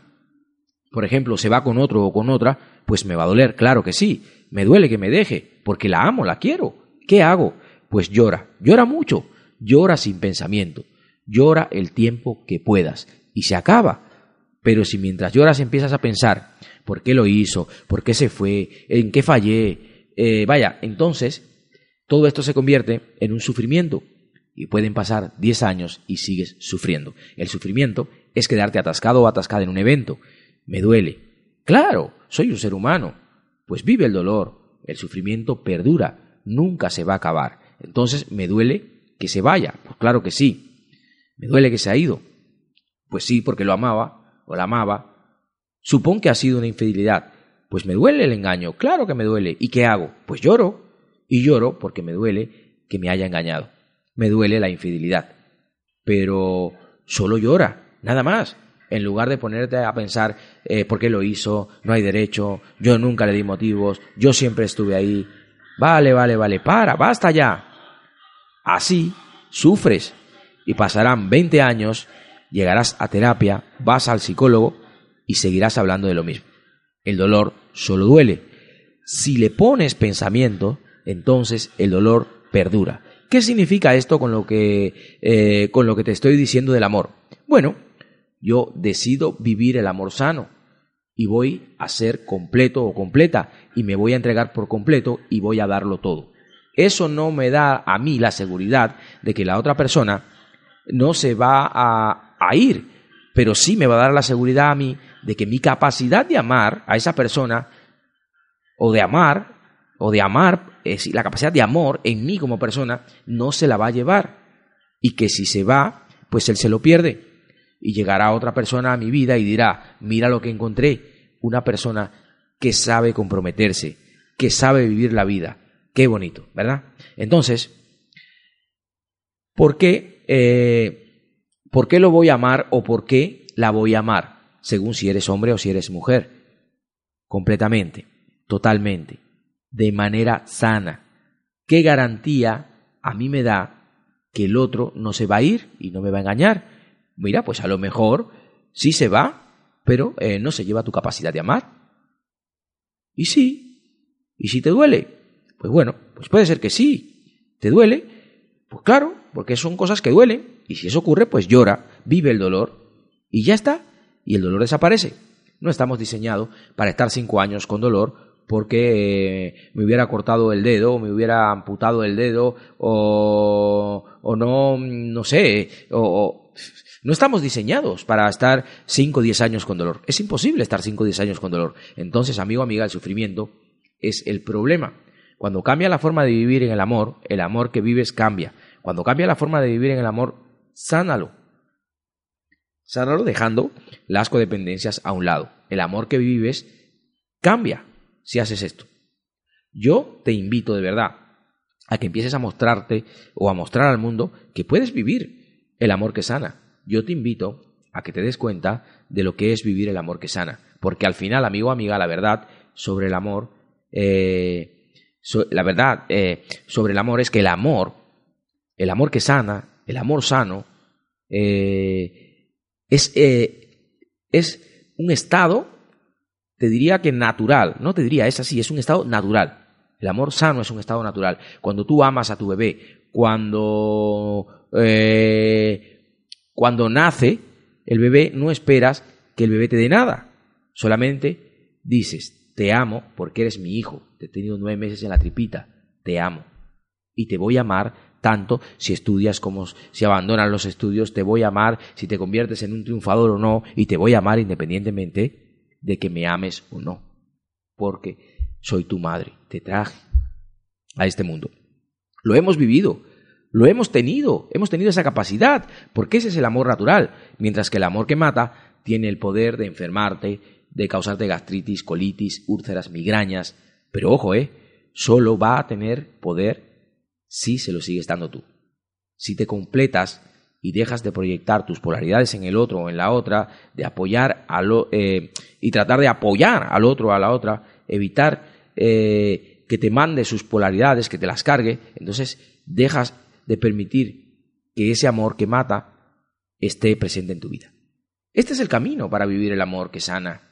por ejemplo, se va con otro o con otra, pues me va a doler, claro que sí, me duele que me deje, porque la amo, la quiero. ¿Qué hago? Pues llora, llora mucho, llora sin pensamiento, llora el tiempo que puedas, y se acaba. Pero si mientras lloras empiezas a pensar, ¿por qué lo hizo? ¿Por qué se fue? ¿En qué fallé? eh, vaya, entonces todo esto se convierte en un sufrimiento y pueden pasar 10 años y sigues sufriendo. El sufrimiento es quedarte atascado o atascada en un evento. Me duele. Claro, soy un ser humano. Pues vive el dolor. El sufrimiento perdura. Nunca se va a acabar. Entonces, ¿me duele que se vaya? Pues claro que sí. ¿Me duele que se ha ido? Pues sí, porque lo amaba o la amaba. Supón que ha sido una infidelidad. Pues me duele el engaño. Claro que me duele. ¿Y qué hago? Pues lloro. Y lloro porque me duele que me haya engañado. Me duele la infidelidad. Pero solo llora, nada más en lugar de ponerte a pensar eh, por qué lo hizo, no hay derecho, yo nunca le di motivos, yo siempre estuve ahí. Vale, vale, vale, para, basta ya. Así sufres y pasarán 20 años, llegarás a terapia, vas al psicólogo y seguirás hablando de lo mismo. El dolor solo duele. Si le pones pensamiento, entonces el dolor perdura. ¿Qué significa esto con lo que, eh, con lo que te estoy diciendo del amor? Bueno, yo decido vivir el amor sano y voy a ser completo o completa y me voy a entregar por completo y voy a darlo todo. Eso no me da a mí la seguridad de que la otra persona no se va a, a ir, pero sí me va a dar la seguridad a mí de que mi capacidad de amar a esa persona o de amar o de amar, es la capacidad de amor en mí como persona no se la va a llevar y que si se va, pues él se lo pierde y llegará otra persona a mi vida y dirá, mira lo que encontré, una persona que sabe comprometerse, que sabe vivir la vida. Qué bonito, ¿verdad? Entonces, ¿por qué, eh, ¿por qué lo voy a amar o por qué la voy a amar? Según si eres hombre o si eres mujer. Completamente, totalmente, de manera sana. ¿Qué garantía a mí me da que el otro no se va a ir y no me va a engañar? mira, pues a lo mejor sí se va, pero eh, no se lleva tu capacidad de amar. Y sí, y si te duele, pues bueno, pues puede ser que sí, te duele, pues claro, porque son cosas que duelen, y si eso ocurre, pues llora, vive el dolor, y ya está, y el dolor desaparece. No estamos diseñados para estar cinco años con dolor porque eh, me hubiera cortado el dedo, o me hubiera amputado el dedo, o, o no, no sé, o, no estamos diseñados para estar 5 o 10 años con dolor. Es imposible estar 5 o 10 años con dolor. Entonces, amigo, amiga, el sufrimiento es el problema. Cuando cambia la forma de vivir en el amor, el amor que vives cambia. Cuando cambia la forma de vivir en el amor, sánalo. Sánalo dejando las codependencias a un lado. El amor que vives cambia si haces esto. Yo te invito de verdad a que empieces a mostrarte o a mostrar al mundo que puedes vivir el amor que sana yo te invito a que te des cuenta de lo que es vivir el amor que sana. Porque al final, amigo amiga, la verdad sobre el amor, eh, la verdad eh, sobre el amor es que el amor, el amor que sana, el amor sano, eh, es, es un estado, te diría que natural, no te diría, es así, es un estado natural. El amor sano es un estado natural. Cuando tú amas a tu bebé, cuando cuando nace el bebé no esperas que el bebé te dé nada, solamente dices, te amo porque eres mi hijo, te he tenido nueve meses en la tripita, te amo. Y te voy a amar tanto si estudias como si abandonas los estudios, te voy a amar si te conviertes en un triunfador o no, y te voy a amar independientemente de que me ames o no, porque soy tu madre, te traje a este mundo. Lo hemos vivido, lo hemos tenido, hemos tenido esa capacidad, porque ese es el amor natural, mientras que el amor que mata tiene el poder de enfermarte, de causarte gastritis, colitis, úlceras, migrañas. Pero ojo, ¿eh? Solo va a tener poder si se lo sigues dando tú. Si te completas y dejas de proyectar tus polaridades en el otro o en la otra, de apoyar a lo, eh, y tratar de apoyar al otro o a la otra, evitar eh, que te mande sus polaridades, que te las cargue, entonces dejas de permitir que ese amor que mata esté presente en tu vida. Este es el camino para vivir el amor que sana.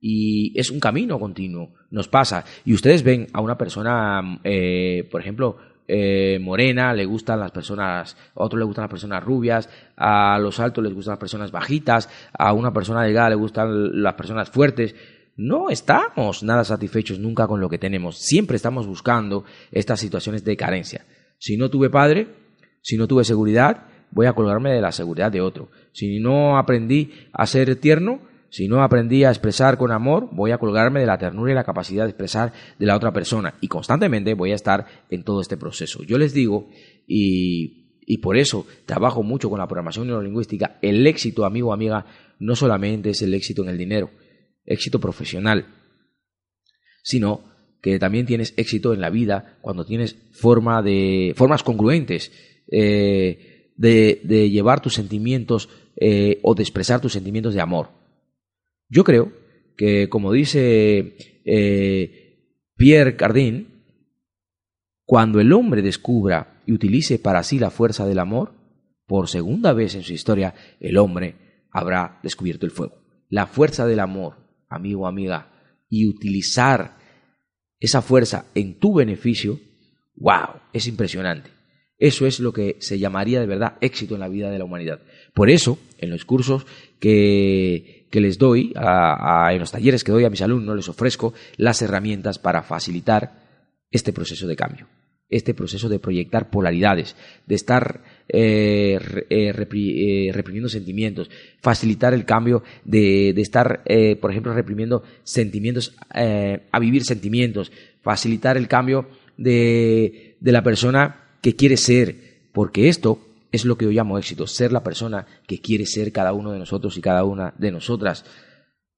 Y es un camino continuo, nos pasa. Y ustedes ven a una persona, eh, por ejemplo, eh, morena, le gustan las personas, a otro le gustan las personas rubias, a los altos les gustan las personas bajitas, a una persona delgada le gustan las personas fuertes. no estamos nada satisfechos nunca con lo que tenemos. Siempre estamos buscando estas situaciones de carencia. Si no tuve padre, si no tuve seguridad, voy a colgarme de la seguridad de otro. Si no aprendí a ser tierno, si no aprendí a expresar con amor, voy a colgarme de la ternura y la capacidad de expresar de la otra persona. Y constantemente voy a estar en todo este proceso. Yo les digo, y, y por eso trabajo mucho con la programación neurolingüística, el éxito, amigo o amiga, no solamente es el éxito en el dinero, éxito profesional, sino que también tienes éxito en la vida cuando tienes forma de, formas congruentes eh, de, llevar tus sentimientos eh, o de expresar tus sentimientos de amor. Yo creo que, como dice eh, Pierre Cardin, cuando el hombre descubra y utilice para sí la fuerza del amor, por segunda vez en su historia, el hombre habrá descubierto el fuego. La fuerza del amor, amigo amiga, y utilizar esa fuerza en tu beneficio, wow, es impresionante. Eso es lo que se llamaría de verdad éxito en la vida de la humanidad. Por eso, en los cursos que, que les doy, en los talleres que doy a mis alumnos, les ofrezco las herramientas para facilitar este proceso de cambio este proceso de proyectar polaridades, de estar eh, eh, eh, reprimiendo sentimientos, facilitar el cambio de, estar, por ejemplo, reprimiendo sentimientos a vivir sentimientos, facilitar el cambio de, de la persona que quiere ser, porque esto es lo que yo llamo éxito, ser la persona que quiere ser cada uno de nosotros y cada una de nosotras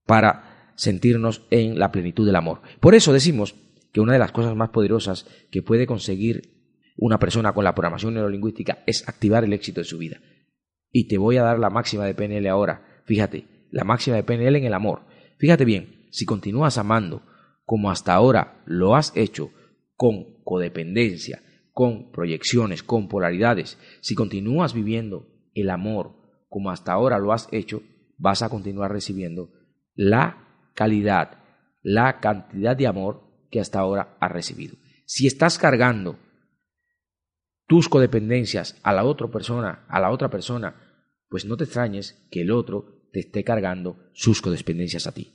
para sentirnos en la plenitud del amor. Por eso decimos que una de las cosas más poderosas que puede conseguir una persona con la programación neurolingüística es activar el éxito de su vida. Y te voy a dar la máxima de PNL ahora. Fíjate, la máxima de PNL en el amor. Fíjate bien, si continúas amando como hasta ahora lo has hecho, con codependencia, con proyecciones, con polaridades, si continúas viviendo el amor como hasta ahora lo has hecho, vas a continuar recibiendo la calidad, la cantidad de amor que hasta ahora has recibido. Si estás cargando tus codependencias a la otra persona, a la otra persona, pues no te extrañes que el otro te esté cargando sus codependencias a ti.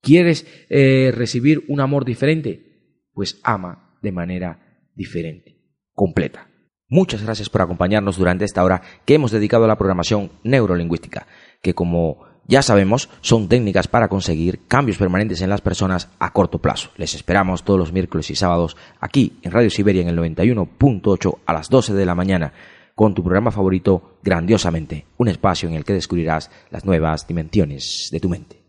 ¿Quieres eh, recibir un amor diferente? Pues ama de manera diferente, completa. Muchas gracias por acompañarnos durante esta hora que hemos dedicado a la programación neurolingüística, que como ya sabemos, son técnicas para conseguir cambios permanentes en las personas a corto plazo. Les esperamos todos los miércoles y sábados aquí en Radio Siberia en el 91.8 a las 12 de la mañana con tu programa favorito Grandiosamente, un espacio en el que descubrirás las nuevas dimensiones de tu mente.